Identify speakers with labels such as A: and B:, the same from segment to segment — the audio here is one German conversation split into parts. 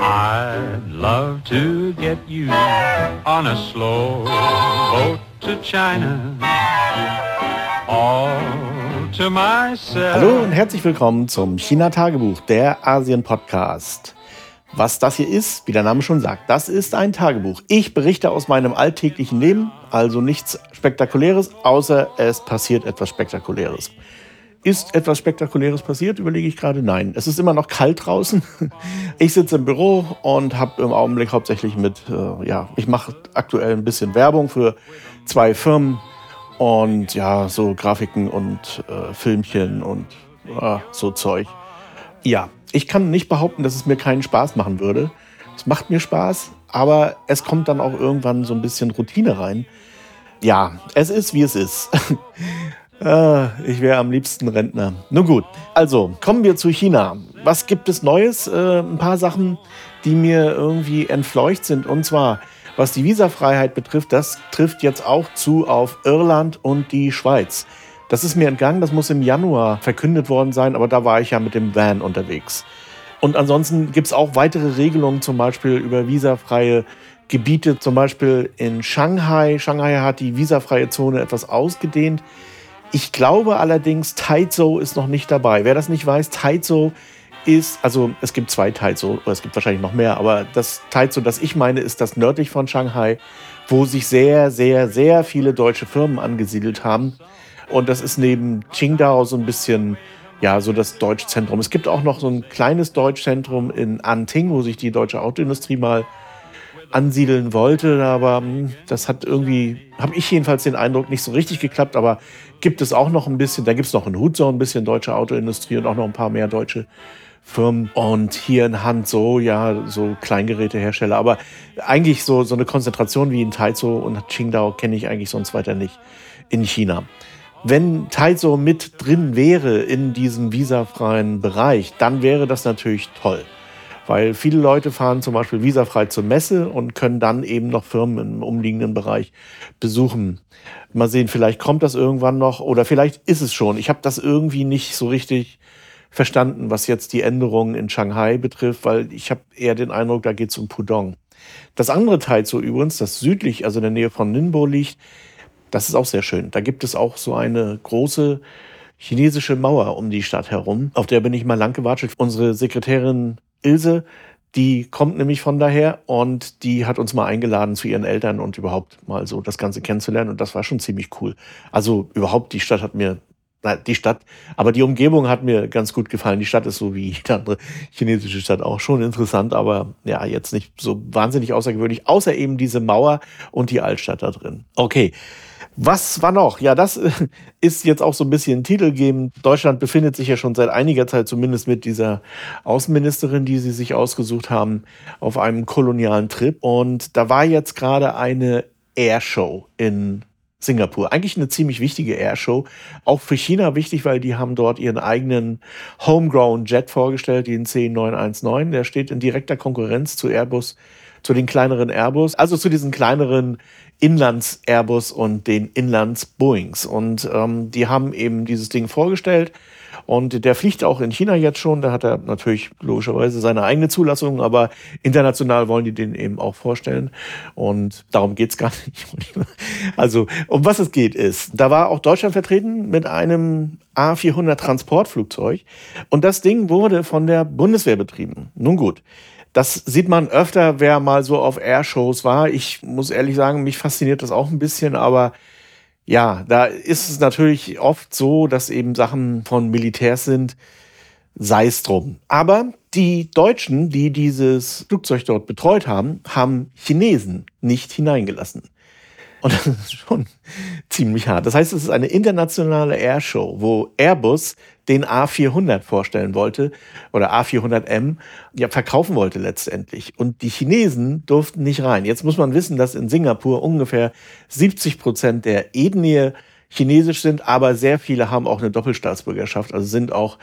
A: I'd love to get you on a slow boat to China. All to myself.
B: Hallo und herzlich willkommen zum China-Tagebuch, der Asien-Podcast. Was das hier ist, wie der Name schon sagt, das ist ein Tagebuch. Ich berichte aus meinem alltäglichen Leben, also nichts Spektakuläres, außer es passiert etwas Spektakuläres. Ist etwas Spektakuläres passiert, überlege ich gerade. Nein, es ist immer noch kalt draußen. Ich sitze im Büro und habe im Augenblick hauptsächlich mit, äh, ja, ich mache aktuell ein bisschen Werbung für zwei Firmen und ja, so Grafiken und äh, Filmchen und äh, so Zeug. Ja, ich kann nicht behaupten, dass es mir keinen Spaß machen würde. Es macht mir Spaß, aber es kommt dann auch irgendwann so ein bisschen Routine rein. Ja, es ist, wie es ist. Ah, ich wäre am liebsten Rentner. Nun gut, also kommen wir zu China. Was gibt es Neues? Äh, ein paar Sachen, die mir irgendwie entfleucht sind. Und zwar, was die Visafreiheit betrifft, das trifft jetzt auch zu auf Irland und die Schweiz. Das ist mir entgangen, das muss im Januar verkündet worden sein, aber da war ich ja mit dem Van unterwegs. Und ansonsten gibt es auch weitere Regelungen, zum Beispiel über visafreie Gebiete, zum Beispiel in Shanghai. Shanghai hat die visafreie Zone etwas ausgedehnt. Ich glaube allerdings, Taizhou ist noch nicht dabei. Wer das nicht weiß, Taizhou ist, also es gibt zwei Taizhou, oder es gibt wahrscheinlich noch mehr, aber das Taizhou, das ich meine, ist das nördlich von Shanghai, wo sich sehr, sehr, sehr viele deutsche Firmen angesiedelt haben. Und das ist neben Qingdao so ein bisschen, ja, so das Deutschzentrum. Es gibt auch noch so ein kleines Deutschzentrum in Anting, wo sich die deutsche Autoindustrie mal ansiedeln wollte, aber hm, das hat irgendwie, habe ich jedenfalls den Eindruck, nicht so richtig geklappt, aber gibt es auch noch ein bisschen, da gibt es noch in Huzhou ein bisschen deutsche Autoindustrie und auch noch ein paar mehr deutsche Firmen und hier in Hand so, ja, so Kleingerätehersteller, aber eigentlich so, so eine Konzentration wie in Taizhou und Qingdao kenne ich eigentlich sonst weiter nicht in China. Wenn Taizhou mit drin wäre in diesem visafreien Bereich, dann wäre das natürlich toll. Weil viele Leute fahren zum Beispiel visafrei zur Messe und können dann eben noch Firmen im umliegenden Bereich besuchen. Mal sehen, vielleicht kommt das irgendwann noch oder vielleicht ist es schon. Ich habe das irgendwie nicht so richtig verstanden, was jetzt die Änderungen in Shanghai betrifft, weil ich habe eher den Eindruck, da geht es um Pudong. Das andere Teil so übrigens, das südlich, also in der Nähe von Ningbo liegt, das ist auch sehr schön. Da gibt es auch so eine große chinesische Mauer um die Stadt herum. Auf der bin ich mal lang gewartet. Unsere Sekretärin Ilse, die kommt nämlich von daher und die hat uns mal eingeladen zu ihren Eltern und überhaupt mal so das Ganze kennenzulernen und das war schon ziemlich cool. Also überhaupt die Stadt hat mir die Stadt, aber die Umgebung hat mir ganz gut gefallen. Die Stadt ist so wie jede andere chinesische Stadt auch schon interessant, aber ja, jetzt nicht so wahnsinnig außergewöhnlich, außer eben diese Mauer und die Altstadt da drin. Okay. Was war noch? Ja, das äh, ist jetzt auch so ein bisschen titelgebend. Deutschland befindet sich ja schon seit einiger Zeit, zumindest mit dieser Außenministerin, die sie sich ausgesucht haben, auf einem kolonialen Trip. Und da war jetzt gerade eine Airshow in Singapur. Eigentlich eine ziemlich wichtige Airshow. Auch für China wichtig, weil die haben dort ihren eigenen Homegrown Jet vorgestellt, den C919. Der steht in direkter Konkurrenz zu Airbus, zu den kleineren Airbus, also zu diesen kleineren Inlands-Airbus und den Inlands-Boeings. Und ähm, die haben eben dieses Ding vorgestellt. Und der fliegt auch in China jetzt schon. Da hat er natürlich logischerweise seine eigene Zulassung, aber international wollen die den eben auch vorstellen. Und darum geht's gar nicht. Also, um was es geht, ist, da war auch Deutschland vertreten mit einem A400 Transportflugzeug. Und das Ding wurde von der Bundeswehr betrieben. Nun gut. Das sieht man öfter, wer mal so auf Airshows war. Ich muss ehrlich sagen, mich fasziniert das auch ein bisschen, aber ja, da ist es natürlich oft so, dass eben Sachen von Militärs sind, sei es drum. Aber die Deutschen, die dieses Flugzeug dort betreut haben, haben Chinesen nicht hineingelassen. Und das ist schon ziemlich hart. Das heißt, es ist eine internationale Airshow, wo Airbus den A400 vorstellen wollte oder A400M ja verkaufen wollte letztendlich. Und die Chinesen durften nicht rein. Jetzt muss man wissen, dass in Singapur ungefähr 70 Prozent der Ethnie chinesisch sind, aber sehr viele haben auch eine Doppelstaatsbürgerschaft, also sind auch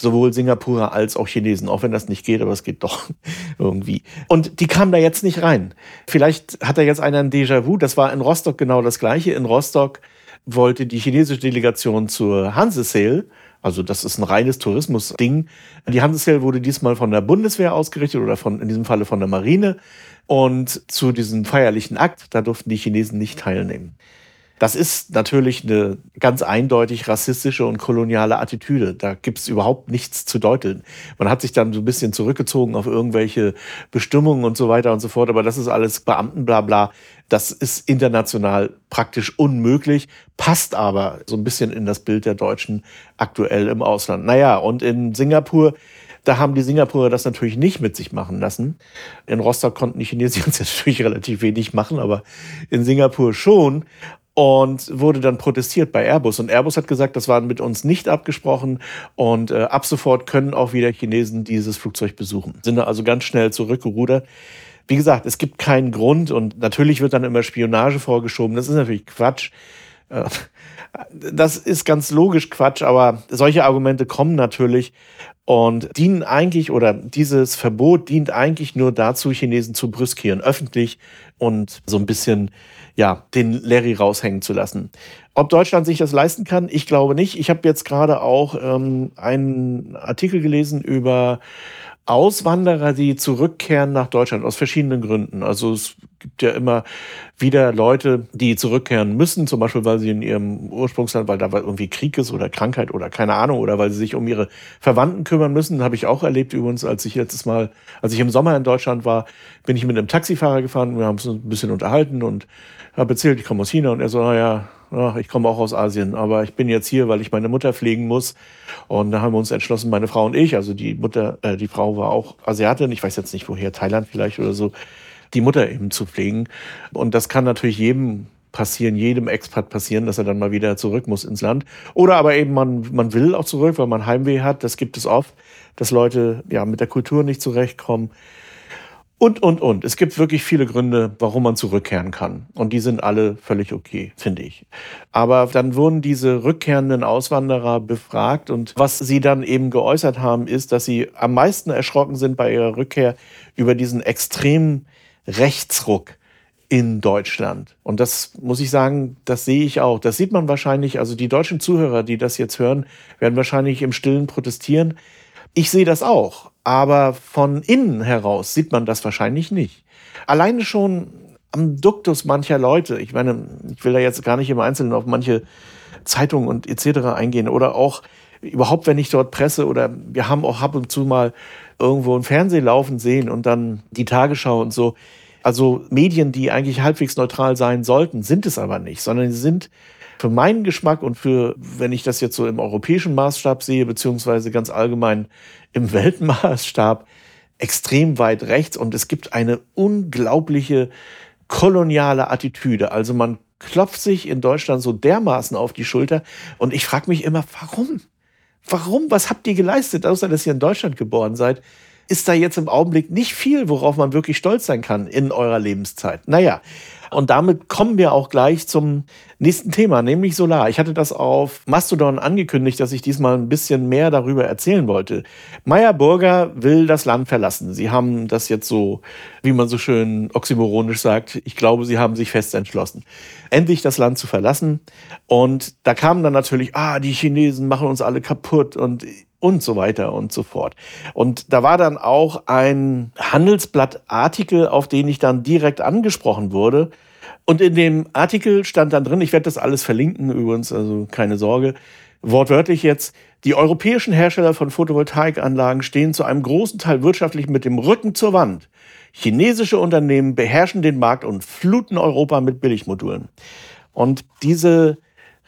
B: sowohl Singapurer als auch Chinesen, auch wenn das nicht geht, aber es geht doch irgendwie. Und die kamen da jetzt nicht rein. Vielleicht hat da jetzt einer ein Déjà-vu, das war in Rostock genau das gleiche. In Rostock wollte die chinesische Delegation zur Hanse Sale Also das ist ein reines Tourismusding. Die Handelshell wurde diesmal von der Bundeswehr ausgerichtet oder von, in diesem Falle von der Marine. Und zu diesem feierlichen Akt, da durften die Chinesen nicht teilnehmen. Das ist natürlich eine ganz eindeutig rassistische und koloniale Attitüde. Da gibt es überhaupt nichts zu deuteln. Man hat sich dann so ein bisschen zurückgezogen auf irgendwelche Bestimmungen und so weiter und so fort. Aber das ist alles Beamtenblabla. Das ist international praktisch unmöglich, passt aber so ein bisschen in das Bild der Deutschen aktuell im Ausland. Naja, und in Singapur da haben die Singapurer das natürlich nicht mit sich machen lassen. In Rostock konnten die Chinesen jetzt natürlich relativ wenig machen, aber in Singapur schon und wurde dann protestiert bei Airbus. Und Airbus hat gesagt, das war mit uns nicht abgesprochen und äh, ab sofort können auch wieder Chinesen dieses Flugzeug besuchen. Sind also ganz schnell zurückgerudert. Wie gesagt, es gibt keinen Grund und natürlich wird dann immer Spionage vorgeschoben. Das ist natürlich Quatsch. Äh, das ist ganz logisch Quatsch, aber solche Argumente kommen natürlich und dienen eigentlich oder dieses Verbot dient eigentlich nur dazu, Chinesen zu brüskieren, öffentlich und so ein bisschen ja, den Larry raushängen zu lassen. Ob Deutschland sich das leisten kann, ich glaube nicht. Ich habe jetzt gerade auch ähm, einen Artikel gelesen über Auswanderer, die zurückkehren nach Deutschland aus verschiedenen Gründen. Also es gibt ja immer wieder Leute, die zurückkehren müssen, zum Beispiel weil sie in ihrem Ursprungsland, weil da irgendwie Krieg ist oder Krankheit oder keine Ahnung, oder weil sie sich um ihre Verwandten kümmern müssen. Habe ich auch erlebt übrigens, als ich letztes Mal, als ich im Sommer in Deutschland war, bin ich mit einem Taxifahrer gefahren. Wir haben uns ein bisschen unterhalten und habe erzählt, ich komme aus China und er so, naja, ich komme auch aus Asien, aber ich bin jetzt hier, weil ich meine Mutter pflegen muss. Und da haben wir uns entschlossen, meine Frau und ich, also die Mutter, äh, die Frau war auch Asiatin, ich weiß jetzt nicht woher, Thailand vielleicht oder so, die Mutter eben zu pflegen. Und das kann natürlich jedem passieren, jedem Expat passieren, dass er dann mal wieder zurück muss ins Land. Oder aber eben man, man will auch zurück, weil man Heimweh hat. Das gibt es oft, dass Leute ja mit der Kultur nicht zurechtkommen. Und, und, und. Es gibt wirklich viele Gründe, warum man zurückkehren kann. Und die sind alle völlig okay, finde ich. Aber dann wurden diese rückkehrenden Auswanderer befragt und was sie dann eben geäußert haben, ist, dass sie am meisten erschrocken sind bei ihrer Rückkehr über diesen extremen Rechtsruck in Deutschland. Und das muss ich sagen, das sehe ich auch. Das sieht man wahrscheinlich, also die deutschen Zuhörer, die das jetzt hören, werden wahrscheinlich im Stillen protestieren. Ich sehe das auch, aber von innen heraus sieht man das wahrscheinlich nicht. Alleine schon am Duktus mancher Leute, ich meine, ich will da jetzt gar nicht im Einzelnen auf manche Zeitungen und etc. eingehen oder auch überhaupt, wenn ich dort presse oder wir haben auch ab und zu mal irgendwo ein Fernsehen laufen sehen und dann die Tagesschau und so. Also Medien, die eigentlich halbwegs neutral sein sollten, sind es aber nicht, sondern sie sind für meinen Geschmack und für, wenn ich das jetzt so im europäischen Maßstab sehe, beziehungsweise ganz allgemein im Weltmaßstab, extrem weit rechts und es gibt eine unglaubliche koloniale Attitüde. Also man klopft sich in Deutschland so dermaßen auf die Schulter und ich frage mich immer, warum? Warum? Was habt ihr geleistet, außer dass ihr in Deutschland geboren seid? Ist da jetzt im Augenblick nicht viel, worauf man wirklich stolz sein kann in eurer Lebenszeit? Naja, und damit kommen wir auch gleich zum nächsten Thema, nämlich Solar. Ich hatte das auf Mastodon angekündigt, dass ich diesmal ein bisschen mehr darüber erzählen wollte. Meyer Burger will das Land verlassen. Sie haben das jetzt so, wie man so schön oxymoronisch sagt, ich glaube, sie haben sich fest entschlossen, endlich das Land zu verlassen. Und da kamen dann natürlich, ah, die Chinesen machen uns alle kaputt und und so weiter und so fort. Und da war dann auch ein Handelsblattartikel, auf den ich dann direkt angesprochen wurde. Und in dem Artikel stand dann drin, ich werde das alles verlinken übrigens, also keine Sorge, wortwörtlich jetzt, die europäischen Hersteller von Photovoltaikanlagen stehen zu einem großen Teil wirtschaftlich mit dem Rücken zur Wand. Chinesische Unternehmen beherrschen den Markt und fluten Europa mit Billigmodulen. Und diese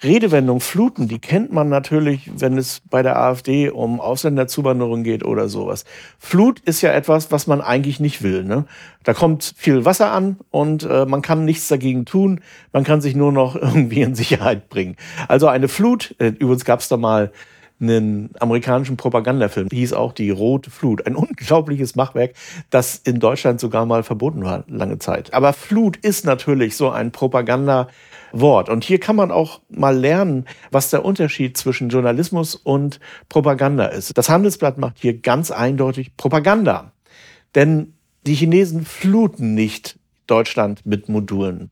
B: Redewendung Fluten, die kennt man natürlich, wenn es bei der AfD um Ausländerzuwanderung geht oder sowas. Flut ist ja etwas, was man eigentlich nicht will. Ne? Da kommt viel Wasser an und äh, man kann nichts dagegen tun. Man kann sich nur noch irgendwie in Sicherheit bringen. Also eine Flut, äh, übrigens gab es da mal einen amerikanischen Propagandafilm, hieß auch die Rote Flut. Ein unglaubliches Machwerk, das in Deutschland sogar mal verboten war, lange Zeit. Aber Flut ist natürlich so ein Propaganda- Wort. Und hier kann man auch mal lernen, was der Unterschied zwischen Journalismus und Propaganda ist. Das Handelsblatt macht hier ganz eindeutig Propaganda. Denn die Chinesen fluten nicht Deutschland mit Modulen,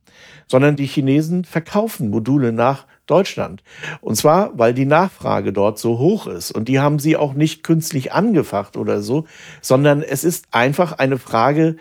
B: sondern die Chinesen verkaufen Module nach Deutschland. Und zwar, weil die Nachfrage dort so hoch ist. Und die haben sie auch nicht künstlich angefacht oder so, sondern es ist einfach eine Frage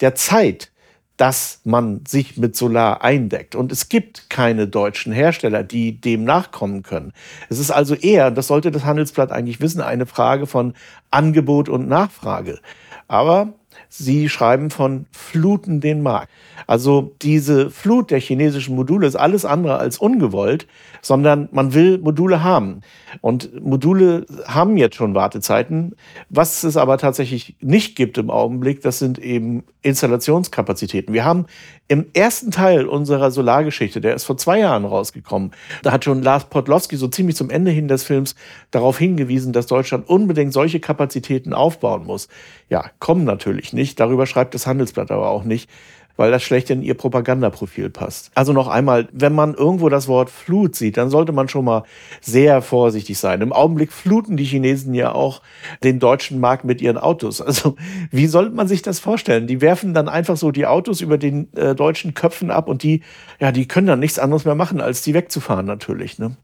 B: der Zeit dass man sich mit Solar eindeckt. Und es gibt keine deutschen Hersteller, die dem nachkommen können. Es ist also eher, das sollte das Handelsblatt eigentlich wissen, eine Frage von Angebot und Nachfrage. Aber Sie schreiben von Fluten den Markt. Also diese Flut der chinesischen Module ist alles andere als ungewollt, sondern man will Module haben. Und Module haben jetzt schon Wartezeiten. Was es aber tatsächlich nicht gibt im Augenblick, das sind eben Installationskapazitäten. Wir haben im ersten Teil unserer Solargeschichte, der ist vor zwei Jahren rausgekommen, da hat schon Lars Podlowski so ziemlich zum Ende hin des Films darauf hingewiesen, dass Deutschland unbedingt solche Kapazitäten aufbauen muss. Ja, kommen natürlich nicht. Darüber schreibt das Handelsblatt aber auch nicht weil das schlecht in ihr Propagandaprofil passt. Also noch einmal, wenn man irgendwo das Wort Flut sieht, dann sollte man schon mal sehr vorsichtig sein. Im Augenblick fluten die Chinesen ja auch den deutschen Markt mit ihren Autos. Also wie sollte man sich das vorstellen? Die werfen dann einfach so die Autos über den äh, deutschen Köpfen ab und die, ja, die können dann nichts anderes mehr machen, als die wegzufahren natürlich. Ne?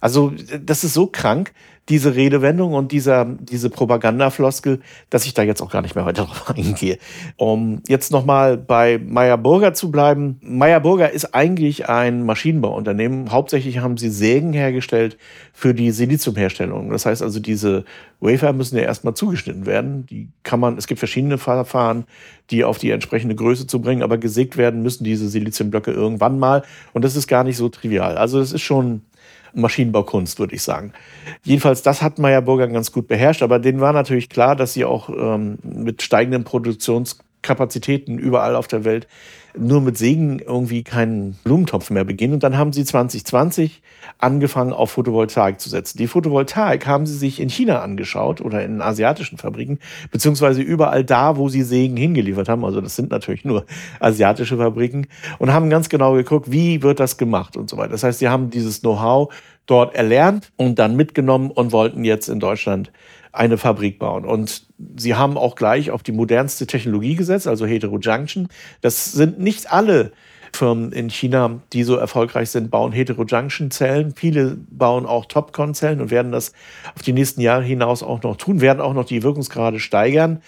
B: Also das ist so krank, diese Redewendung und dieser, diese Propagandafloskel, dass ich da jetzt auch gar nicht mehr weiter drauf eingehe. Um jetzt nochmal bei Meyer Burger zu bleiben. Meyer Burger ist eigentlich ein Maschinenbauunternehmen. Hauptsächlich haben sie Sägen hergestellt für die Siliziumherstellung. Das heißt also, diese Wafer müssen ja erstmal zugeschnitten werden. Die kann man, es gibt verschiedene Verfahren, die auf die entsprechende Größe zu bringen, aber gesägt werden müssen diese Siliziumblöcke irgendwann mal. Und das ist gar nicht so trivial. Also das ist schon Maschinenbaukunst, würde ich sagen. Jedenfalls, das hat Meyer Burger ganz gut beherrscht, aber denen war natürlich klar, dass sie auch ähm, mit steigenden Produktionskapazitäten überall auf der Welt nur mit Segen irgendwie keinen Blumentopf mehr beginnen. Und dann haben sie 2020 angefangen, auf Photovoltaik zu setzen. Die Photovoltaik haben sie sich in China angeschaut oder in asiatischen Fabriken, beziehungsweise überall da, wo sie Segen hingeliefert haben. Also das sind natürlich nur asiatische Fabriken und haben ganz genau geguckt, wie wird das gemacht und so weiter. Das heißt, sie haben dieses Know-how dort erlernt und dann mitgenommen und wollten jetzt in Deutschland eine Fabrik bauen. Und sie haben auch gleich auf die modernste Technologie gesetzt, also Heterojunction. Das sind nicht alle Firmen in China, die so erfolgreich sind, bauen Heterojunction-Zellen. Viele bauen auch Topcon-Zellen und werden das auf die nächsten Jahre hinaus auch noch tun, werden auch noch die Wirkungsgrade steigern.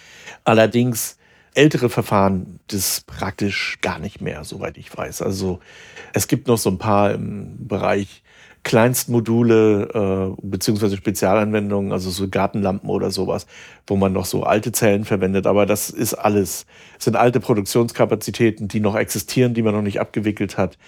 B: Allerdings ältere Verfahren, das praktisch gar nicht mehr, soweit ich weiß. Also es gibt noch so ein paar im Bereich Kleinstmodule äh, beziehungsweise Spezialanwendungen, also so Gartenlampen oder sowas, wo man noch so alte Zellen verwendet. Aber das ist alles, das sind alte Produktionskapazitäten, die noch existieren, die man noch nicht abgewickelt hat.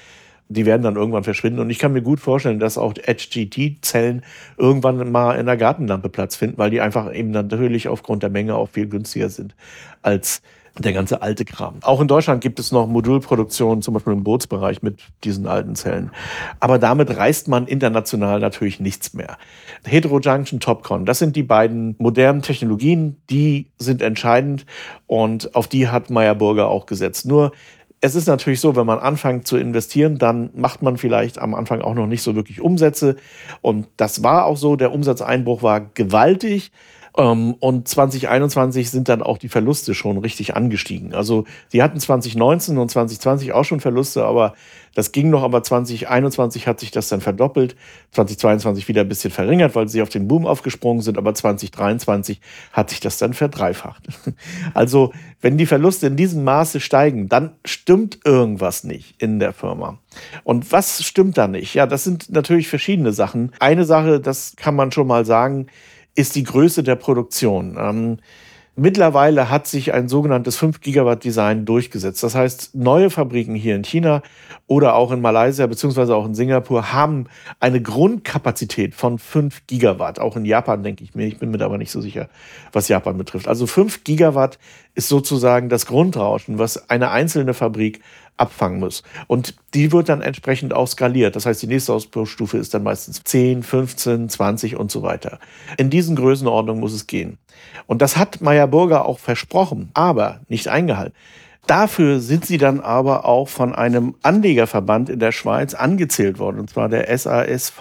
B: Die werden dann irgendwann verschwinden. Und ich kann mir gut vorstellen, dass auch HGT-Zellen irgendwann mal in der Gartenlampe Platz finden, weil die einfach eben natürlich aufgrund der Menge auch viel günstiger sind als der ganze alte Kram. Auch in Deutschland gibt es noch Modulproduktion, zum Beispiel im Bootsbereich mit diesen alten Zellen. Aber damit reißt man international natürlich nichts mehr. Heterojunction, Topcon, das sind die beiden modernen Technologien, die sind entscheidend und auf die hat Meyer Burger auch gesetzt. Nur es ist natürlich so, wenn man anfängt zu investieren, dann macht man vielleicht am Anfang auch noch nicht so wirklich Umsätze. Und das war auch so. Der Umsatzeinbruch war gewaltig. Ähm, und 2021 sind dann auch die Verluste schon richtig angestiegen. Also sie hatten 2019 und 2020 auch schon Verluste, aber das ging noch, aber 2021 hat sich das dann verdoppelt, 2022 wieder ein bisschen verringert, weil sie auf den Boom aufgesprungen sind, aber 2023 hat sich das dann verdreifacht. Also wenn die Verluste in diesem Maße steigen, dann stimmt irgendwas nicht in der Firma. Und was stimmt da nicht? Ja, das sind natürlich verschiedene Sachen. Eine Sache, das kann man schon mal sagen, ist die Größe der Produktion. Ähm, mittlerweile hat sich ein sogenanntes 5 Gigawatt Design durchgesetzt. Das heißt, neue Fabriken hier in China oder auch in Malaysia beziehungsweise auch in Singapur haben eine Grundkapazität von 5 Gigawatt. Auch in Japan denke ich mir. Ich bin mir aber nicht so sicher, was Japan betrifft. Also 5 Gigawatt ist sozusagen das Grundrauschen, was eine einzelne Fabrik abfangen muss. Und die wird dann entsprechend auch skaliert. Das heißt, die nächste Ausbaustufe ist dann meistens 10, 15, 20 und so weiter. In diesen Größenordnungen muss es gehen. Und das hat Meyer Burger auch versprochen, aber nicht eingehalten. Dafür sind sie dann aber auch von einem Anlegerverband in der Schweiz angezählt worden, und zwar der SASV.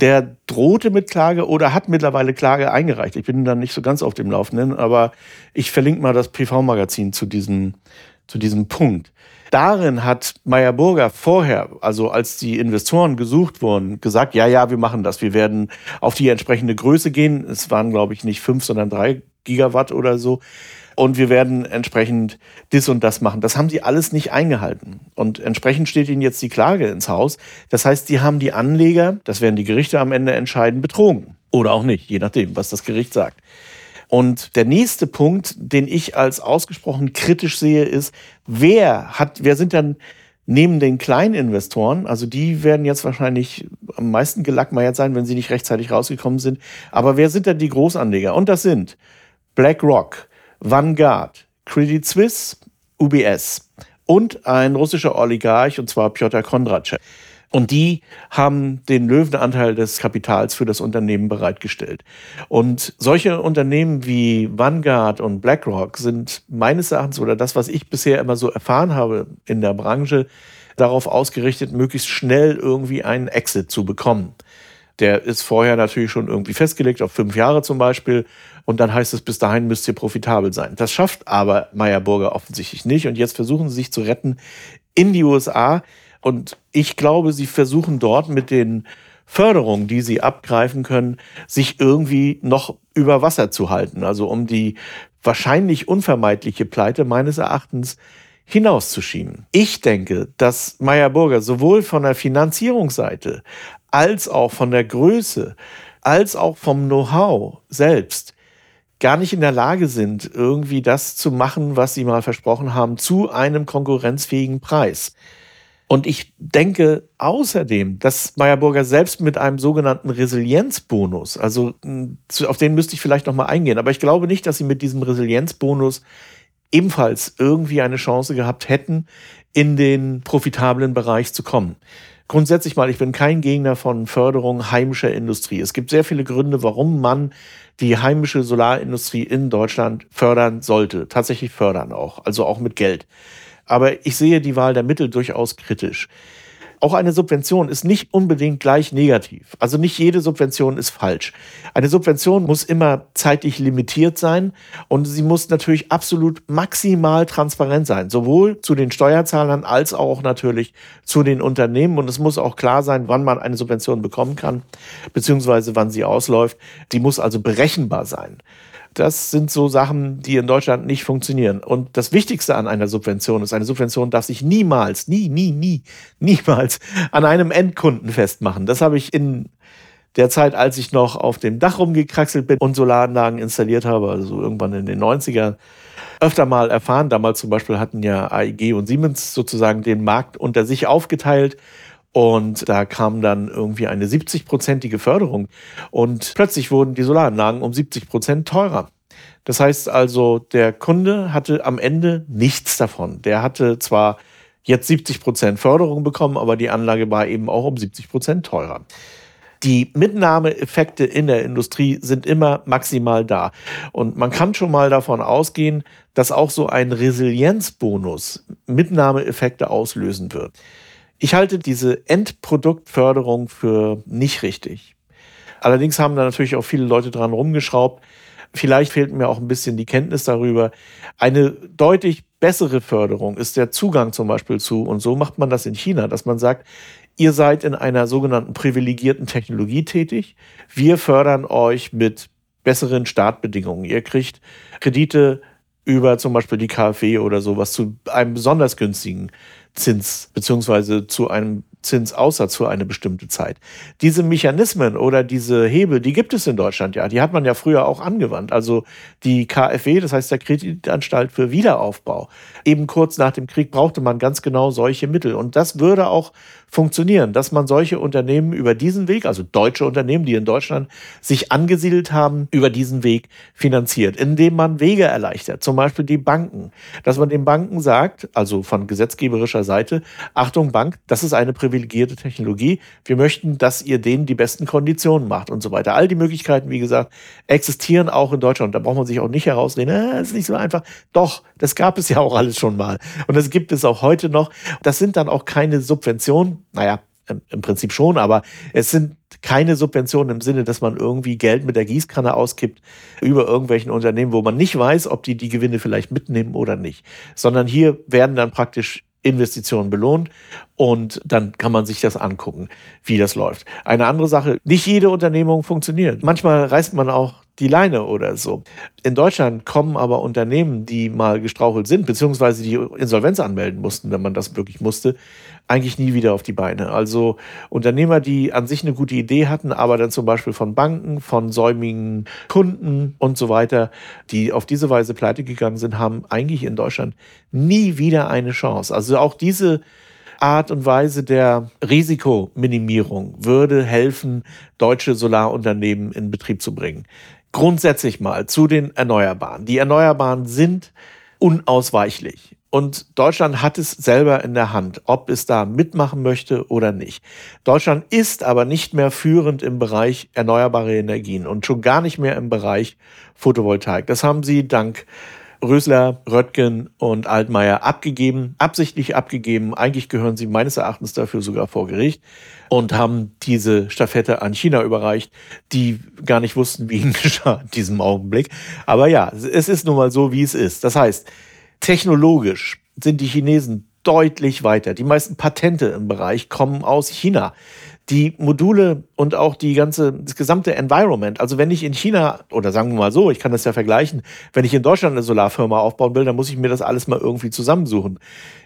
B: Der drohte mit Klage oder hat mittlerweile Klage eingereicht. Ich bin dann nicht so ganz auf dem Laufenden, aber ich verlinke mal das PV-Magazin zu diesem zu diesem Punkt. Darin hat Meyer Burger vorher, also als die Investoren gesucht wurden, gesagt, ja, ja, wir machen das. Wir werden auf die entsprechende Größe gehen. Es waren, glaube ich, nicht fünf, sondern drei Gigawatt oder so. Und wir werden entsprechend das und das machen. Das haben sie alles nicht eingehalten. Und entsprechend steht ihnen jetzt die Klage ins Haus. Das heißt, die haben die Anleger, das werden die Gerichte am Ende entscheiden, betrogen. Oder auch nicht, je nachdem, was das Gericht sagt. Und der nächste Punkt, den ich als ausgesprochen kritisch sehe, ist, wer hat, wer sind dann neben den kleinen Investoren, also die werden jetzt wahrscheinlich am meisten gelackmeiert sein, wenn sie nicht rechtzeitig rausgekommen sind. Aber wer sind denn die Großanleger? Und das sind BlackRock, Vanguard, Credit Suisse, UBS und ein russischer Oligarch, und zwar Piotr Kondratschew. Und die haben den Löwenanteil des Kapitals für das Unternehmen bereitgestellt. Und solche Unternehmen wie Vanguard und BlackRock sind meines Erachtens oder das, was ich bisher immer so erfahren habe in der Branche, darauf ausgerichtet, möglichst schnell irgendwie einen Exit zu bekommen. Der ist vorher natürlich schon irgendwie festgelegt, auf fünf Jahre zum Beispiel. Und dann heißt es, bis dahin müsst ihr profitabel sein. Das schafft aber Meyerburger offensichtlich nicht. Und jetzt versuchen sie sich zu retten in die USA. Und ich glaube, sie versuchen dort mit den Förderungen, die sie abgreifen können, sich irgendwie noch über Wasser zu halten. Also um die wahrscheinlich unvermeidliche Pleite meines Erachtens hinauszuschieben. Ich denke, dass Meyer Burger sowohl von der Finanzierungsseite als auch von der Größe, als auch vom Know-how selbst gar nicht in der Lage sind, irgendwie das zu machen, was sie mal versprochen haben, zu einem konkurrenzfähigen Preis. Und ich denke außerdem, dass Meyerburger selbst mit einem sogenannten Resilienzbonus, also auf den müsste ich vielleicht nochmal eingehen, aber ich glaube nicht, dass sie mit diesem Resilienzbonus ebenfalls irgendwie eine Chance gehabt hätten, in den profitablen Bereich zu kommen. Grundsätzlich mal, ich bin kein Gegner von Förderung heimischer Industrie. Es gibt sehr viele Gründe, warum man die heimische Solarindustrie in Deutschland fördern sollte. Tatsächlich fördern auch, also auch mit Geld. Aber ich sehe die Wahl der Mittel durchaus kritisch. Auch eine Subvention ist nicht unbedingt gleich negativ. Also nicht jede Subvention ist falsch. Eine Subvention muss immer zeitlich limitiert sein und sie muss natürlich absolut maximal transparent sein, sowohl zu den Steuerzahlern als auch natürlich zu den Unternehmen. Und es muss auch klar sein, wann man eine Subvention bekommen kann, beziehungsweise wann sie ausläuft. Die muss also berechenbar sein. Das sind so Sachen, die in Deutschland nicht funktionieren. Und das Wichtigste an einer Subvention ist, eine Subvention darf sich niemals, nie, nie, nie, niemals an einem Endkunden festmachen. Das habe ich in der Zeit, als ich noch auf dem Dach rumgekraxelt bin und Solaranlagen installiert habe, also irgendwann in den 90ern, öfter mal erfahren. Damals zum Beispiel hatten ja AEG und Siemens sozusagen den Markt unter sich aufgeteilt und da kam dann irgendwie eine 70-prozentige Förderung. Und plötzlich wurden die Solaranlagen um 70 Prozent teurer. Das heißt also, der Kunde hatte am Ende nichts davon. Der hatte zwar jetzt 70 Prozent Förderung bekommen, aber die Anlage war eben auch um 70 Prozent teurer. Die Mitnahmeeffekte in der Industrie sind immer maximal da. Und man kann schon mal davon ausgehen, dass auch so ein Resilienzbonus Mitnahmeeffekte auslösen wird. Ich halte diese Endproduktförderung für nicht richtig. Allerdings haben da natürlich auch viele Leute dran rumgeschraubt. Vielleicht fehlt mir auch ein bisschen die Kenntnis darüber. Eine deutlich bessere Förderung ist der Zugang zum Beispiel zu, und so macht man das in China, dass man sagt, ihr seid in einer sogenannten privilegierten Technologie tätig. Wir fördern euch mit besseren Startbedingungen. Ihr kriegt Kredite über zum Beispiel die KfW oder sowas zu einem besonders günstigen Zins beziehungsweise zu einem Zinsaussatz für eine bestimmte Zeit. Diese Mechanismen oder diese Hebel, die gibt es in Deutschland ja. Die hat man ja früher auch angewandt. Also die KfW, das heißt der Kreditanstalt für Wiederaufbau. Eben kurz nach dem Krieg brauchte man ganz genau solche Mittel. Und das würde auch funktionieren, dass man solche Unternehmen über diesen Weg, also deutsche Unternehmen, die in Deutschland sich angesiedelt haben, über diesen Weg finanziert, indem man Wege erleichtert, zum Beispiel die Banken, dass man den Banken sagt, also von gesetzgeberischer Seite, Achtung Bank, das ist eine privilegierte Technologie, wir möchten, dass ihr denen die besten Konditionen macht und so weiter. All die Möglichkeiten, wie gesagt, existieren auch in Deutschland. Da braucht man sich auch nicht herausreden, äh, ist nicht so einfach. Doch, das gab es ja auch alles schon mal. Und das gibt es auch heute noch. Das sind dann auch keine Subventionen, naja, im Prinzip schon, aber es sind keine Subventionen im Sinne, dass man irgendwie Geld mit der Gießkanne auskippt über irgendwelchen Unternehmen, wo man nicht weiß, ob die die Gewinne vielleicht mitnehmen oder nicht, sondern hier werden dann praktisch Investitionen belohnt und dann kann man sich das angucken, wie das läuft. Eine andere Sache, nicht jede Unternehmung funktioniert. Manchmal reißt man auch die Leine oder so. In Deutschland kommen aber Unternehmen, die mal gestrauchelt sind, beziehungsweise die Insolvenz anmelden mussten, wenn man das wirklich musste, eigentlich nie wieder auf die Beine. Also Unternehmer, die an sich eine gute Idee hatten, aber dann zum Beispiel von Banken, von säumigen Kunden und so weiter, die auf diese Weise pleite gegangen sind, haben eigentlich in Deutschland nie wieder eine Chance. Also auch diese Art und Weise der Risikominimierung würde helfen, deutsche Solarunternehmen in Betrieb zu bringen. Grundsätzlich mal zu den Erneuerbaren. Die Erneuerbaren sind unausweichlich. Und Deutschland hat es selber in der Hand, ob es da mitmachen möchte oder nicht. Deutschland ist aber nicht mehr führend im Bereich erneuerbare Energien und schon gar nicht mehr im Bereich Photovoltaik. Das haben sie dank Rösler, Röttgen und Altmaier abgegeben, absichtlich abgegeben. Eigentlich gehören sie meines Erachtens dafür sogar vor Gericht und haben diese Staffette an China überreicht, die gar nicht wussten, wie ihnen geschah in diesem Augenblick. Aber ja, es ist nun mal so, wie es ist. Das heißt, Technologisch sind die Chinesen deutlich weiter. Die meisten Patente im Bereich kommen aus China. Die Module und auch die ganze, das gesamte Environment. Also wenn ich in China, oder sagen wir mal so, ich kann das ja vergleichen, wenn ich in Deutschland eine Solarfirma aufbauen will, dann muss ich mir das alles mal irgendwie zusammensuchen.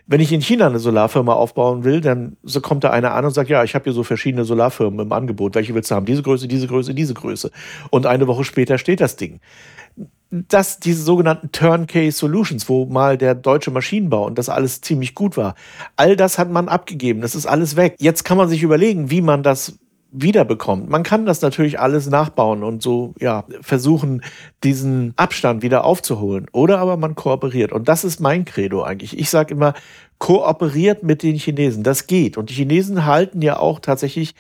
B: Wenn ich in China eine Solarfirma aufbauen will, dann so kommt da einer an und sagt, ja, ich habe hier so verschiedene Solarfirmen im Angebot. Welche willst du haben? Diese Größe, diese Größe, diese Größe. Und eine Woche später steht das Ding dass diese sogenannten Turnkey Solutions, wo mal der deutsche Maschinenbau und das alles ziemlich gut war, all das hat man abgegeben. Das ist alles weg. Jetzt kann man sich überlegen, wie man das wiederbekommt. Man kann das natürlich alles nachbauen und so, ja, versuchen, diesen Abstand wieder aufzuholen. Oder aber man kooperiert. Und das ist mein Credo eigentlich. Ich sage immer, kooperiert mit den Chinesen. Das geht. Und die Chinesen halten ja auch tatsächlich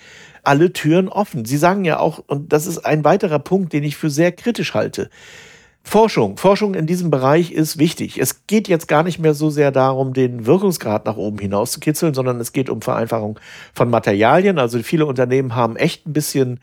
B: alle Türen offen. Sie sagen ja auch, und das ist ein weiterer Punkt, den ich für sehr kritisch halte. Forschung. Forschung in diesem Bereich ist wichtig. Es geht jetzt gar nicht mehr so sehr darum, den Wirkungsgrad nach oben hinaus zu kitzeln, sondern es geht um Vereinfachung von Materialien. Also viele Unternehmen haben echt ein bisschen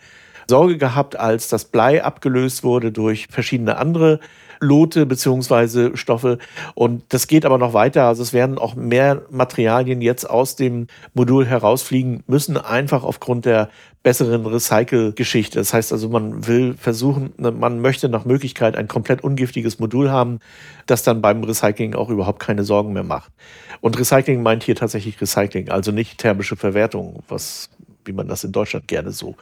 B: Sorge gehabt, als das Blei abgelöst wurde durch verschiedene andere Lote beziehungsweise Stoffe. Und das geht aber noch weiter. Also es werden auch mehr Materialien jetzt aus dem Modul herausfliegen müssen, einfach aufgrund der besseren Recycle-Geschichte. Das heißt also, man will versuchen, man möchte nach Möglichkeit ein komplett ungiftiges Modul haben, das dann beim Recycling auch überhaupt keine Sorgen mehr macht. Und Recycling meint hier tatsächlich Recycling, also nicht thermische Verwertung, was, wie man das in Deutschland gerne so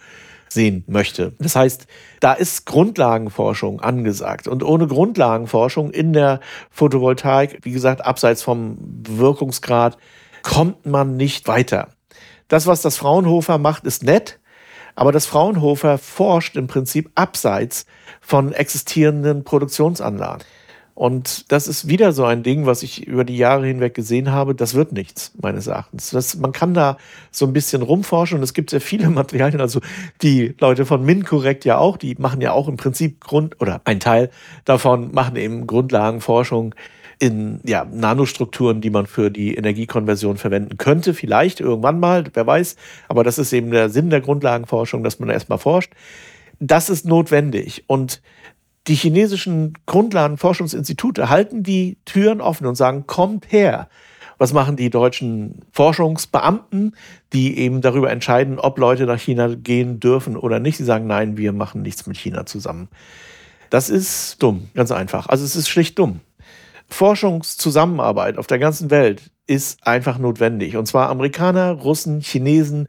B: sehen möchte. Das heißt, da ist Grundlagenforschung angesagt. Und ohne Grundlagenforschung in der Photovoltaik, wie gesagt, abseits vom Wirkungsgrad, kommt man nicht weiter. Das, was das Fraunhofer macht, ist nett, aber das Fraunhofer forscht im Prinzip abseits von existierenden Produktionsanlagen. Und das ist wieder so ein Ding, was ich über die Jahre hinweg gesehen habe. Das wird nichts, meines Erachtens. Das, man kann da so ein bisschen rumforschen und es gibt sehr viele Materialien. Also die Leute von MinCorrect ja auch, die machen ja auch im Prinzip Grund oder ein Teil davon machen eben Grundlagenforschung in ja, Nanostrukturen, die man für die Energiekonversion verwenden könnte. Vielleicht irgendwann mal, wer weiß. Aber das ist eben der Sinn der Grundlagenforschung, dass man erstmal forscht. Das ist notwendig. Und die chinesischen Grundlagenforschungsinstitute halten die Türen offen und sagen, kommt her. Was machen die deutschen Forschungsbeamten, die eben darüber entscheiden, ob Leute nach China gehen dürfen oder nicht? Sie sagen, nein, wir machen nichts mit China zusammen. Das ist dumm, ganz einfach. Also es ist schlicht dumm. Forschungszusammenarbeit auf der ganzen Welt ist einfach notwendig. Und zwar Amerikaner, Russen, Chinesen,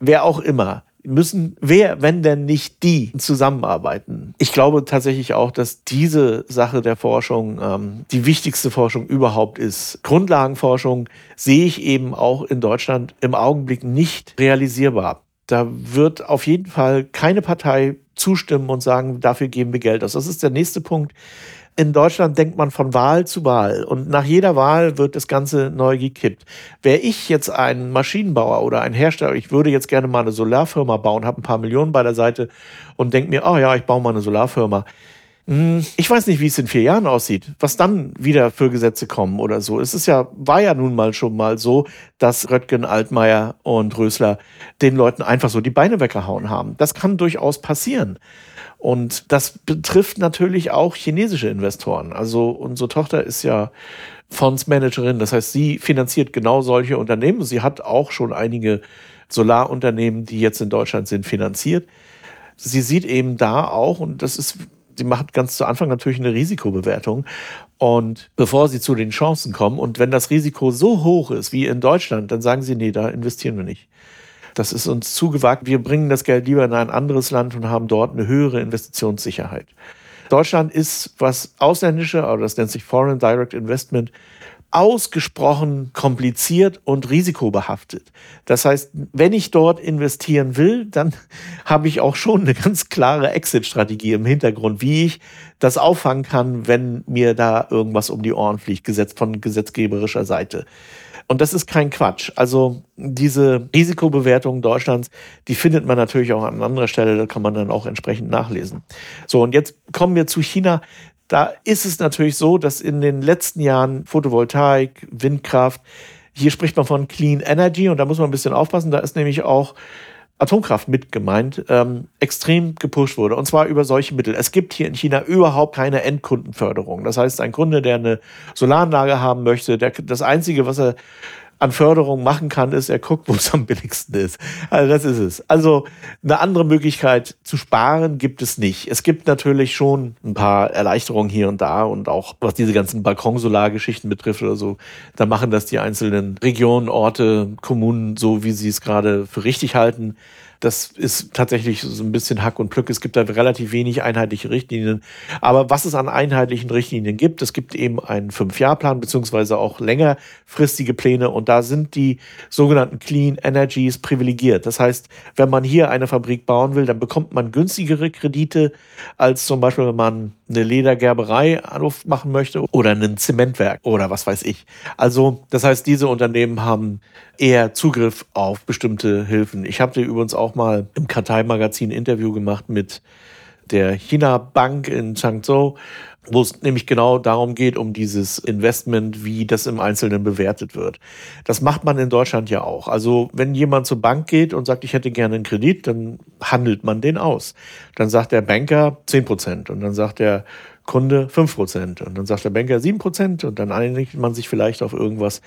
B: wer auch immer müssen, wer, wenn denn nicht die, zusammenarbeiten. Ich glaube tatsächlich auch, dass diese Sache der Forschung ähm, die wichtigste Forschung überhaupt ist. Grundlagenforschung sehe ich eben auch in Deutschland im Augenblick nicht realisierbar. Da wird auf jeden Fall keine Partei zustimmen und sagen, dafür geben wir Geld aus. Das ist der nächste Punkt in Deutschland denkt man von Wahl zu Wahl und nach jeder Wahl wird das Ganze neu gekippt. Wäre ich jetzt ein Maschinenbauer oder ein Hersteller, ich würde jetzt gerne mal eine Solarfirma bauen, habe ein paar Millionen bei der Seite und denke mir, oh ja, ich baue mal eine Solarfirma. Ich weiß nicht, wie es in vier Jahren aussieht, was dann wieder für Gesetze kommen oder so. Es ist ja, war ja nun mal schon mal so, dass Röttgen, Altmaier und Rösler den Leuten einfach so die Beine weggehauen haben. Das kann durchaus passieren. Und das betrifft natürlich auch chinesische Investoren. Also unsere Tochter ist ja Fondsmanagerin, das heißt, sie finanziert genau solche Unternehmen. Sie hat auch schon einige Solarunternehmen, die jetzt in Deutschland sind, finanziert. Sie sieht eben da auch, und das ist sie macht ganz zu Anfang natürlich eine Risikobewertung. Und bevor sie zu den Chancen kommen, und wenn das Risiko so hoch ist wie in Deutschland, dann sagen sie, nee, da investieren wir nicht. Das ist uns zugewagt. Wir bringen das Geld lieber in ein anderes Land und haben dort eine höhere Investitionssicherheit. Deutschland ist, was ausländische, oder das nennt sich Foreign Direct Investment, ausgesprochen kompliziert und risikobehaftet. Das heißt, wenn ich dort investieren will, dann habe ich auch schon eine ganz klare Exit-Strategie im Hintergrund, wie ich das auffangen kann, wenn mir da irgendwas um die Ohren fliegt, gesetzt von gesetzgeberischer Seite. Und das ist kein Quatsch. Also diese Risikobewertung Deutschlands, die findet man natürlich auch an anderer Stelle, da kann man dann auch entsprechend nachlesen. So, und jetzt kommen wir zu China. Da ist es natürlich so, dass in den letzten Jahren Photovoltaik, Windkraft, hier spricht man von Clean Energy und da muss man ein bisschen aufpassen. Da ist nämlich auch Atomkraft mit gemeint, ähm, extrem gepusht wurde. Und zwar über solche Mittel. Es gibt hier in China überhaupt keine Endkundenförderung. Das heißt, ein Kunde, der eine Solaranlage haben möchte, der, das Einzige, was er an Förderung machen kann, ist, er guckt, wo es am billigsten ist. Also das ist es. Also eine andere Möglichkeit zu sparen gibt es nicht. Es gibt natürlich schon ein paar Erleichterungen hier und da und auch was diese ganzen Balkonsolargeschichten betrifft oder so, da machen das die einzelnen Regionen, Orte, Kommunen so, wie sie es gerade für richtig halten. Das ist tatsächlich so ein bisschen Hack und Plück. Es gibt da relativ wenig einheitliche Richtlinien. Aber was es an einheitlichen Richtlinien gibt, es gibt eben einen Fünf-Jahr-Plan beziehungsweise auch längerfristige Pläne und da sind die sogenannten Clean Energies privilegiert. Das heißt, wenn man hier eine Fabrik bauen will, dann bekommt man günstigere Kredite als zum Beispiel, wenn man eine Ledergerberei aufmachen möchte oder ein Zementwerk oder was weiß ich. Also, das heißt, diese Unternehmen haben eher Zugriff auf bestimmte Hilfen. Ich habe dir übrigens auch mal im Kartei-Magazin Interview gemacht mit der China-Bank in Changzhou, wo es nämlich genau darum geht, um dieses Investment, wie das im Einzelnen bewertet wird. Das macht man in Deutschland ja auch. Also wenn jemand zur Bank geht und sagt, ich hätte gerne einen Kredit, dann handelt man den aus. Dann sagt der Banker 10 Prozent und dann sagt der Kunde 5 Prozent und dann sagt der Banker 7 Prozent und dann einigt man sich vielleicht auf irgendwas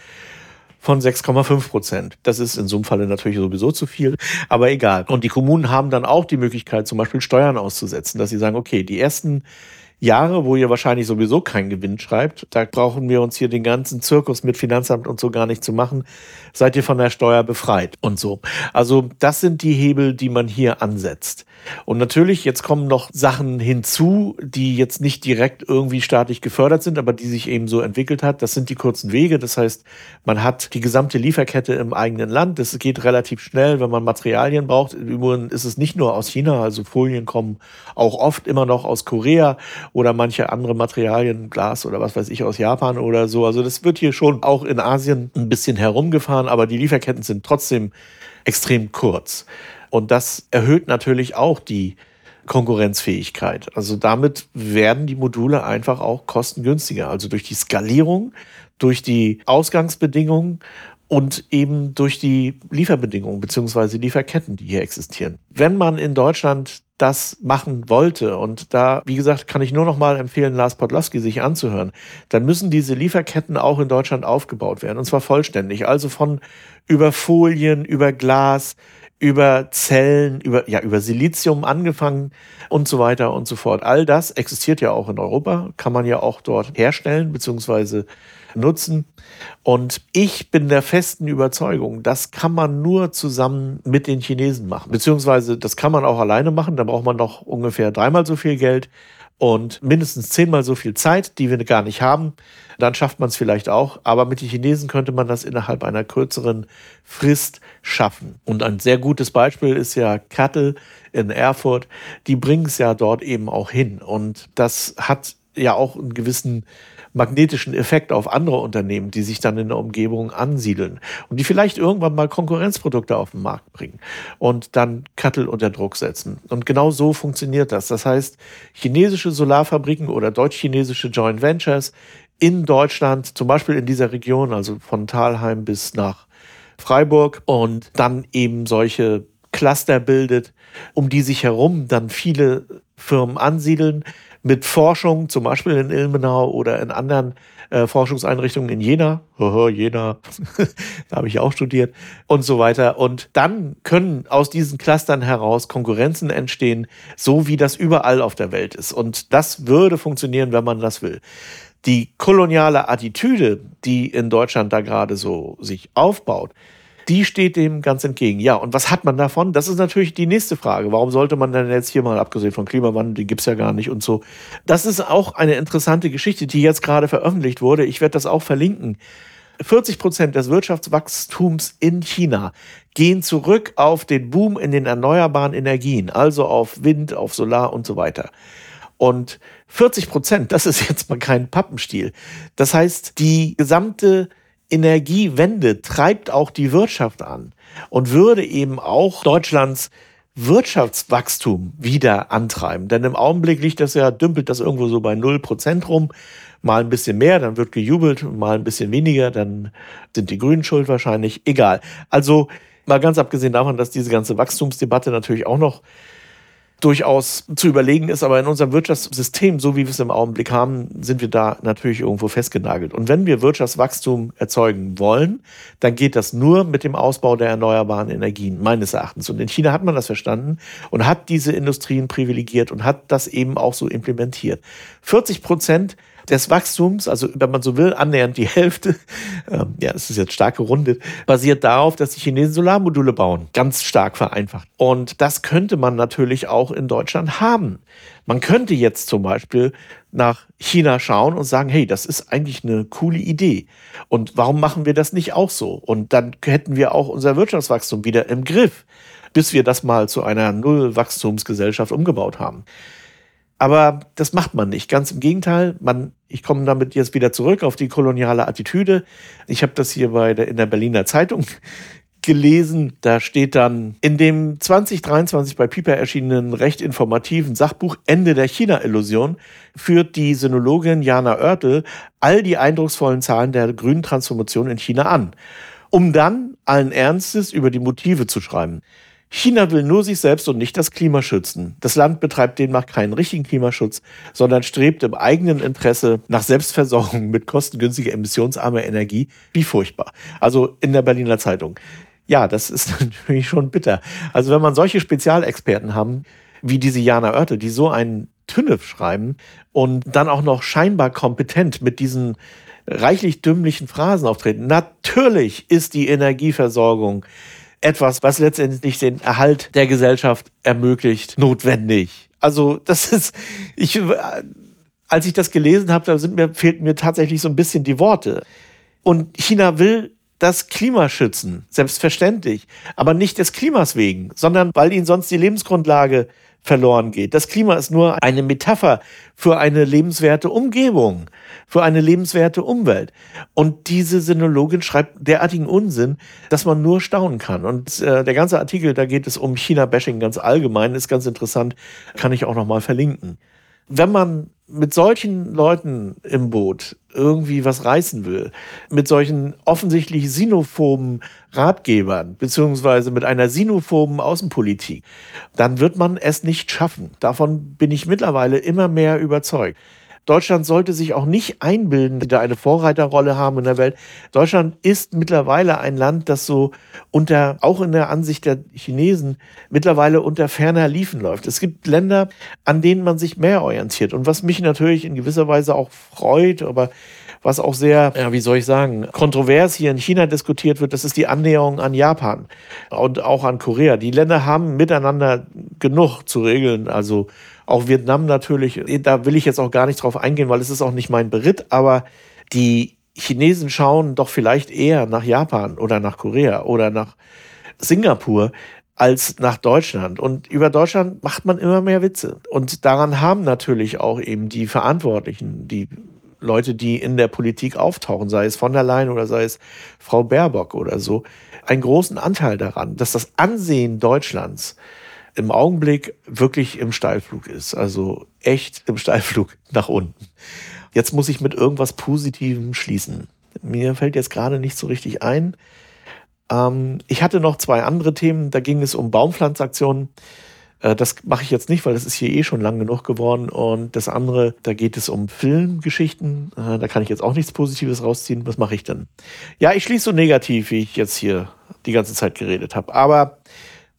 B: von 6,5 Prozent. Das ist in so einem Falle natürlich sowieso zu viel, aber egal. Und die Kommunen haben dann auch die Möglichkeit, zum Beispiel Steuern auszusetzen, dass sie sagen, okay, die ersten Jahre, wo ihr wahrscheinlich sowieso keinen Gewinn schreibt, da brauchen wir uns hier den ganzen Zirkus mit Finanzamt und so gar nicht zu machen, seid ihr von der Steuer befreit und so. Also das sind die Hebel, die man hier ansetzt. Und natürlich, jetzt kommen noch Sachen hinzu, die jetzt nicht direkt irgendwie staatlich gefördert sind, aber die sich eben so entwickelt hat. Das sind die kurzen Wege. Das heißt, man hat die gesamte Lieferkette im eigenen Land. Das geht relativ schnell, wenn man Materialien braucht. Übrigens ist es nicht nur aus China, also Folien kommen auch oft immer noch aus Korea oder manche andere Materialien, Glas oder was weiß ich, aus Japan oder so. Also das wird hier schon auch in Asien ein bisschen herumgefahren, aber die Lieferketten sind trotzdem extrem kurz. Und das erhöht natürlich auch die Konkurrenzfähigkeit. Also damit werden die Module einfach auch kostengünstiger. Also durch die Skalierung, durch die Ausgangsbedingungen und eben durch die Lieferbedingungen beziehungsweise Lieferketten, die hier existieren. Wenn man in Deutschland das machen wollte, und da, wie gesagt, kann ich nur noch mal empfehlen, Lars Podlowski sich anzuhören, dann müssen diese Lieferketten auch in Deutschland aufgebaut werden, und zwar vollständig. Also von über Folien, über Glas, über Zellen, über, ja, über Silizium angefangen und so weiter und so fort. All das existiert ja auch in Europa, kann man ja auch dort herstellen bzw. nutzen. Und ich bin der festen Überzeugung, das kann man nur zusammen mit den Chinesen machen. Beziehungsweise das kann man auch alleine machen, da braucht man noch ungefähr dreimal so viel Geld und mindestens zehnmal so viel Zeit, die wir gar nicht haben. Dann schafft man es vielleicht auch. Aber mit den Chinesen könnte man das innerhalb einer kürzeren Frist schaffen. Und ein sehr gutes Beispiel ist ja Kattel in Erfurt. Die bringen es ja dort eben auch hin. Und das hat ja auch einen gewissen magnetischen Effekt auf andere Unternehmen, die sich dann in der Umgebung ansiedeln und die vielleicht irgendwann mal Konkurrenzprodukte auf den Markt bringen und dann Kattel unter Druck setzen. Und genau so funktioniert das. Das heißt, chinesische Solarfabriken oder deutsch-chinesische Joint Ventures in Deutschland, zum Beispiel in dieser Region, also von Talheim bis nach Freiburg und dann eben solche Cluster bildet, um die sich herum dann viele Firmen ansiedeln, mit Forschung, zum Beispiel in Ilmenau oder in anderen äh, Forschungseinrichtungen in Jena, Jena, da habe ich auch studiert und so weiter. Und dann können aus diesen Clustern heraus Konkurrenzen entstehen, so wie das überall auf der Welt ist. Und das würde funktionieren, wenn man das will. Die koloniale Attitüde, die in Deutschland da gerade so sich aufbaut, die steht dem ganz entgegen. Ja, und was hat man davon? Das ist natürlich die nächste Frage. Warum sollte man denn jetzt hier mal, abgesehen vom Klimawandel, den gibt es ja gar nicht und so. Das ist auch eine interessante Geschichte, die jetzt gerade veröffentlicht wurde. Ich werde das auch verlinken. 40 Prozent des Wirtschaftswachstums in China gehen zurück auf den Boom in den erneuerbaren Energien, also auf Wind, auf Solar und so weiter. Und 40 Prozent, das ist jetzt mal kein Pappenstiel. Das heißt, die gesamte Energiewende treibt auch die Wirtschaft an und würde eben auch Deutschlands Wirtschaftswachstum wieder antreiben. Denn im Augenblick liegt das ja, dümpelt das irgendwo so bei 0% rum. Mal ein bisschen mehr, dann wird gejubelt, mal ein bisschen weniger, dann sind die Grünen schuld wahrscheinlich. Egal. Also mal ganz abgesehen davon, dass diese ganze Wachstumsdebatte natürlich auch noch durchaus zu überlegen ist, aber in unserem Wirtschaftssystem, so wie wir es im Augenblick haben, sind wir da natürlich irgendwo festgenagelt. Und wenn wir Wirtschaftswachstum erzeugen wollen, dann geht das nur mit dem Ausbau der erneuerbaren Energien, meines Erachtens. Und in China hat man das verstanden und hat diese Industrien privilegiert und hat das eben auch so implementiert. 40 Prozent des Wachstums, also wenn man so will, annähernd die Hälfte, ähm, ja, es ist jetzt stark gerundet, basiert darauf, dass die Chinesen Solarmodule bauen. Ganz stark vereinfacht. Und das könnte man natürlich auch in Deutschland haben. Man könnte jetzt zum Beispiel nach China schauen und sagen, hey, das ist eigentlich eine coole Idee. Und warum machen wir das nicht auch so? Und dann hätten wir auch unser Wirtschaftswachstum wieder im Griff, bis wir das mal zu einer Nullwachstumsgesellschaft umgebaut haben. Aber das macht man nicht. Ganz im Gegenteil. Man, ich komme damit jetzt wieder zurück auf die koloniale Attitüde. Ich habe das hier bei der, in der Berliner Zeitung gelesen. Da steht dann in dem 2023 bei Piper erschienenen recht informativen Sachbuch Ende der China-Illusion führt die Sinologin Jana Oertel all die eindrucksvollen Zahlen der grünen Transformation in China an, um dann allen Ernstes über die Motive zu schreiben. China will nur sich selbst und nicht das Klima schützen. Das Land betreibt demnach keinen richtigen Klimaschutz, sondern strebt im eigenen Interesse nach Selbstversorgung mit kostengünstiger, emissionsarmer Energie. Wie furchtbar. Also in der Berliner Zeitung. Ja, das ist natürlich schon bitter. Also wenn man solche Spezialexperten haben, wie diese Jana Oertel, die so einen Tünnef schreiben und dann auch noch scheinbar kompetent mit diesen reichlich dümmlichen Phrasen auftreten. Natürlich ist die Energieversorgung etwas, was letztendlich den Erhalt der Gesellschaft ermöglicht, notwendig. Also das ist, ich, als ich das gelesen habe, da sind mir, fehlten mir tatsächlich so ein bisschen die Worte. Und China will das Klima schützen, selbstverständlich, aber nicht des Klimas wegen, sondern weil ihnen sonst die Lebensgrundlage verloren geht. Das Klima ist nur eine Metapher für eine lebenswerte Umgebung, für eine lebenswerte Umwelt. Und diese Sinologin schreibt derartigen Unsinn, dass man nur staunen kann. Und äh, der ganze Artikel, da geht es um China-Bashing ganz allgemein, ist ganz interessant, kann ich auch noch mal verlinken. Wenn man mit solchen Leuten im Boot irgendwie was reißen will, mit solchen offensichtlich sinophoben Ratgebern, beziehungsweise mit einer sinophoben Außenpolitik, dann wird man es nicht schaffen. Davon bin ich mittlerweile immer mehr überzeugt. Deutschland sollte sich auch nicht einbilden, die da eine Vorreiterrolle haben in der Welt. Deutschland ist mittlerweile ein Land, das so unter, auch in der Ansicht der Chinesen, mittlerweile unter ferner Liefen läuft. Es gibt Länder, an denen man sich mehr orientiert. Und was mich natürlich in gewisser Weise auch freut, aber was auch sehr, ja, wie soll ich sagen, kontrovers hier in China diskutiert wird, das ist die Annäherung an Japan und auch an Korea. Die Länder haben miteinander genug zu regeln. Also auch Vietnam natürlich, da will ich jetzt auch gar nicht drauf eingehen, weil es ist auch nicht mein Beritt, aber die Chinesen schauen doch vielleicht eher nach Japan oder nach Korea oder nach Singapur als nach Deutschland. Und über Deutschland macht man immer mehr Witze. Und daran haben natürlich auch eben die Verantwortlichen, die Leute, die in der Politik auftauchen, sei es von der Leyen oder sei es Frau Baerbock oder so, einen großen Anteil daran, dass das Ansehen Deutschlands im Augenblick wirklich im Steilflug ist. Also echt im Steilflug nach unten. Jetzt muss ich mit irgendwas Positivem schließen. Mir fällt jetzt gerade nicht so richtig ein. Ähm, ich hatte noch zwei andere Themen. Da ging es um Baumpflanzaktionen. Äh, das mache ich jetzt nicht, weil das ist hier eh schon lang genug geworden. Und das andere, da geht es um Filmgeschichten. Äh, da kann ich jetzt auch nichts Positives rausziehen. Was mache ich denn? Ja, ich schließe so negativ, wie ich jetzt hier die ganze Zeit geredet habe. Aber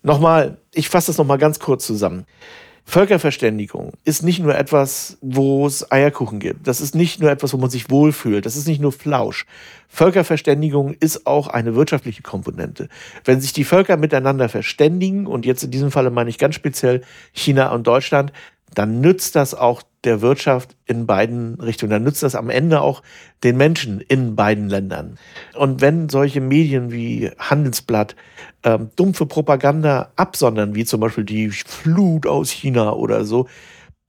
B: nochmal, ich fasse das nochmal ganz kurz zusammen. Völkerverständigung ist nicht nur etwas, wo es Eierkuchen gibt. Das ist nicht nur etwas, wo man sich wohlfühlt. Das ist nicht nur Flausch. Völkerverständigung ist auch eine wirtschaftliche Komponente. Wenn sich die Völker miteinander verständigen, und jetzt in diesem Falle meine ich ganz speziell China und Deutschland, dann nützt das auch der Wirtschaft in beiden Richtungen. Dann nützt das am Ende auch den Menschen in beiden Ländern. Und wenn solche Medien wie Handelsblatt ähm, dumpfe Propaganda absondern, wie zum Beispiel die Flut aus China oder so,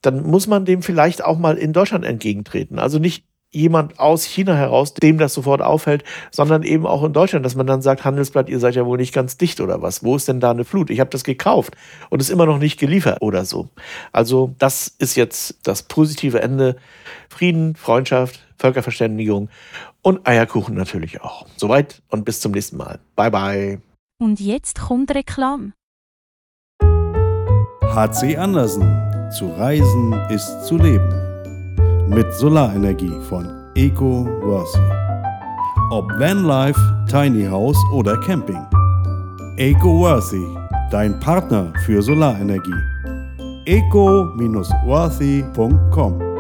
B: dann muss man dem vielleicht auch mal in Deutschland entgegentreten. Also nicht jemand aus China heraus, dem das sofort auffällt, sondern eben auch in Deutschland, dass man dann sagt, Handelsblatt, ihr seid ja wohl nicht ganz dicht oder was. Wo ist denn da eine Flut? Ich habe das gekauft und ist immer noch nicht geliefert oder so. Also das ist jetzt das positive Ende. Frieden, Freundschaft, Völkerverständigung und Eierkuchen natürlich auch. Soweit und bis zum nächsten Mal. Bye bye.
C: Und jetzt kommt Reklam.
D: HC Andersen. Zu reisen ist zu leben mit Solarenergie von Eco Worthy. Ob Vanlife, Tiny House oder Camping. Eco Worthy, dein Partner für Solarenergie. eco-worthy.com